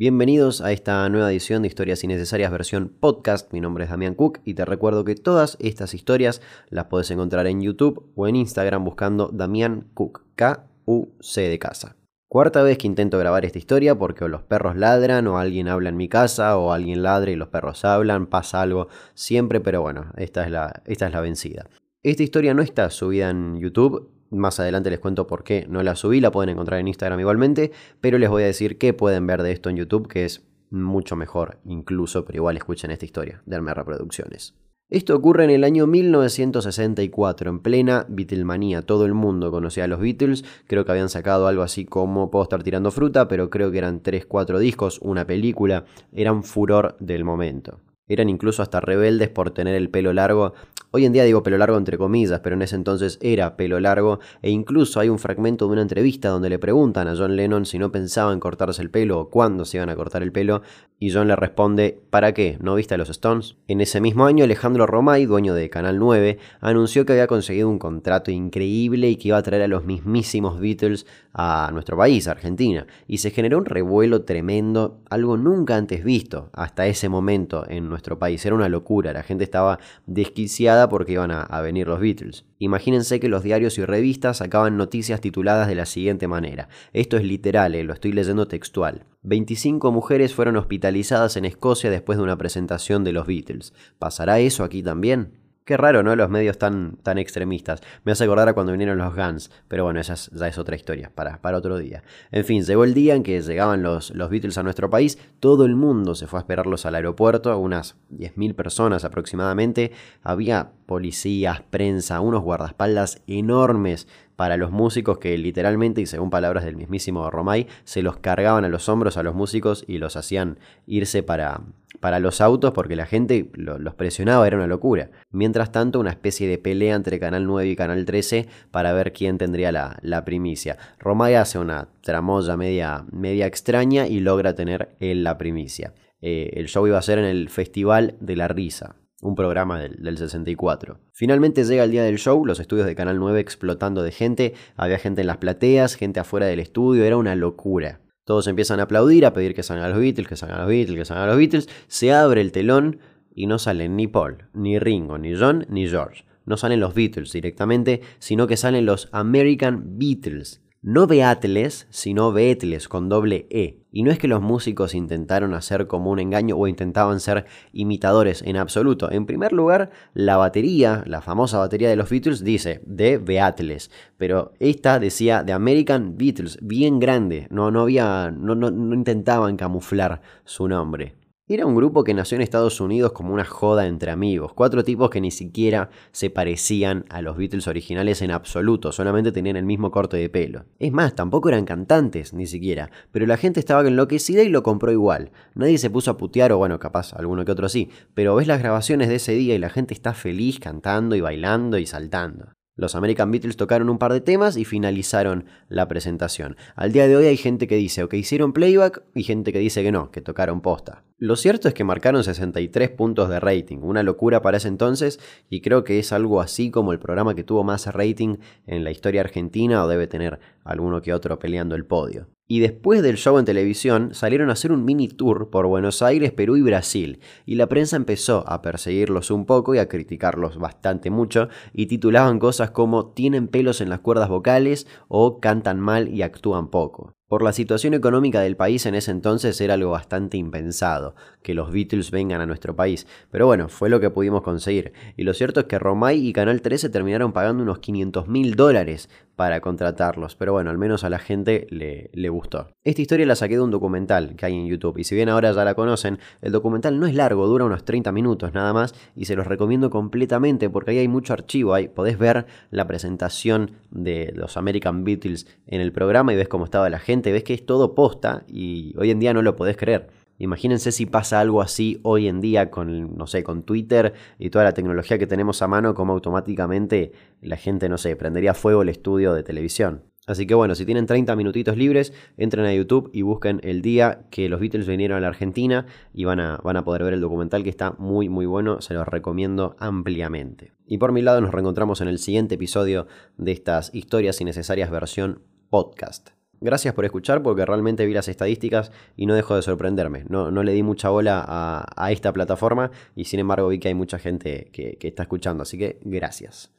Bienvenidos a esta nueva edición de Historias Innecesarias versión podcast. Mi nombre es Damián Cook y te recuerdo que todas estas historias las puedes encontrar en YouTube o en Instagram buscando Damián Cook, K-U-C de casa. Cuarta vez que intento grabar esta historia porque o los perros ladran o alguien habla en mi casa o alguien ladra y los perros hablan, pasa algo siempre, pero bueno, esta es la, esta es la vencida. Esta historia no está subida en YouTube, más adelante les cuento por qué no la subí, la pueden encontrar en Instagram igualmente, pero les voy a decir qué pueden ver de esto en YouTube, que es mucho mejor incluso, pero igual escuchen esta historia, darme reproducciones. Esto ocurre en el año 1964, en plena Beatlemanía. Todo el mundo conocía a los Beatles. Creo que habían sacado algo así como Puedo estar tirando fruta, pero creo que eran 3-4 discos, una película. Eran furor del momento. Eran incluso hasta rebeldes por tener el pelo largo. Hoy en día digo pelo largo entre comillas, pero en ese entonces era pelo largo e incluso hay un fragmento de una entrevista donde le preguntan a John Lennon si no pensaba en cortarse el pelo o cuándo se iban a cortar el pelo y John le responde ¿Para qué? ¿No viste a los Stones? En ese mismo año Alejandro Romay, dueño de Canal 9, anunció que había conseguido un contrato increíble y que iba a traer a los mismísimos Beatles a nuestro país, Argentina, y se generó un revuelo tremendo, algo nunca antes visto hasta ese momento en nuestro Era una locura, la gente estaba desquiciada porque iban a, venir los Beatles. Imagínense que los diarios y revistas sacaban noticias tituladas de la siguiente manera. Esto es literal, eh, lo estoy leyendo textual. 25 mujeres fueron hospitalizadas en Escocia después de una presentación de los Beatles. ¿Pasará eso aquí también? Qué raro, ¿no? Los medios tan, tan extremistas. Me hace acordar a cuando vinieron los Guns, pero bueno, esa ya es otra historia, para, para otro día. En fin, llegó el día en que llegaban los, los Beatles a nuestro país, todo el mundo se fue a esperarlos al aeropuerto, unas 10.000 personas aproximadamente. Había policías, prensa, unos guardaespaldas enormes para los músicos que literalmente, y según palabras del mismísimo Romay, se los cargaban a los hombros a los músicos y los hacían irse para, para los autos porque la gente los presionaba, era una locura. Mientras tanto, una especie de pelea entre Canal 9 y Canal 13 para ver quién tendría la, primicia. Romay hace una tramoya media, media extraña y logra tener él la primicia. Eh, el show iba a ser en el Festival de la Risa, un programa del, 64. Finalmente llega el día del show, los estudios de Canal 9 explotando de gente, había gente en las plateas, gente afuera del estudio, era una locura. Todos empiezan a aplaudir, a pedir que salgan los Beatles, que salgan los Beatles, que salgan los Beatles. Se abre el telón y no salen ni Paul, ni Ringo, ni John, ni George. No salen los Beatles directamente, sino que salen los American Beatles no Beatles, sino Beatles con doble E. Y no es que los músicos intentaron hacer como un engaño o intentaban ser imitadores en absoluto. En primer lugar, la batería, la famosa batería de los Beatles, dice de Beatles. Pero esta decía de American Beatles, bien grande. No, no había. no, no, no intentaban camuflar su nombre. Era un grupo que nació en Estados Unidos como una joda entre amigos, cuatro tipos que ni siquiera se parecían a los Beatles originales en absoluto, solamente tenían el mismo corte de pelo. Es más, tampoco eran cantantes, ni siquiera, pero la gente estaba enloquecida y lo compró igual. Nadie se puso a putear, o bueno, capaz alguno que otro sí, pero ves las grabaciones de ese día y la gente está feliz cantando y bailando y saltando. Los American Beatles tocaron un par de temas y finalizaron la presentación. Al día de hoy hay gente que dice o que hicieron playback y gente que dice que no, que tocaron posta. Lo cierto es que marcaron 63 puntos de rating, una locura para ese entonces y creo que es algo así como el programa que tuvo más rating en la historia argentina o debe tener alguno que otro peleando el podio. Y después del show en televisión salieron a hacer un mini tour por Buenos Aires, Perú y Brasil, y la prensa empezó a perseguirlos un poco y a criticarlos bastante mucho, y titulaban cosas como tienen pelos en las cuerdas vocales o cantan mal y actúan poco. Por la situación económica del país en ese entonces era algo bastante impensado que los Beatles vengan a nuestro país, pero bueno, fue lo que pudimos conseguir. Y lo cierto es que Romay y Canal 13 terminaron pagando unos 500 mil dólares para contratarlos, pero bueno, al menos a la gente le, le gustó. Esta historia la saqué de un documental que hay en YouTube, y si bien ahora ya la conocen, el documental no es largo, dura unos 30 minutos nada más, y se los recomiendo completamente porque ahí hay mucho archivo, ahí podés ver la presentación de los American Beatles en el programa y ves cómo estaba la gente ves que es todo posta y hoy en día no lo podés creer. Imagínense si pasa algo así hoy en día con, no sé, con Twitter y toda la tecnología que tenemos a mano, como automáticamente la gente, no sé, prendería fuego el estudio de televisión. Así que bueno, si tienen 30 minutitos libres, entren a YouTube y busquen el día que los Beatles vinieron a la Argentina y van a, van a poder ver el documental que está muy muy bueno, se los recomiendo ampliamente. Y por mi lado nos reencontramos en el siguiente episodio de estas historias innecesarias versión podcast. Gracias por escuchar porque realmente vi las estadísticas y no dejo de sorprenderme. No, no le di mucha bola a, esta plataforma y sin embargo vi que hay mucha gente que, que está escuchando, así que gracias.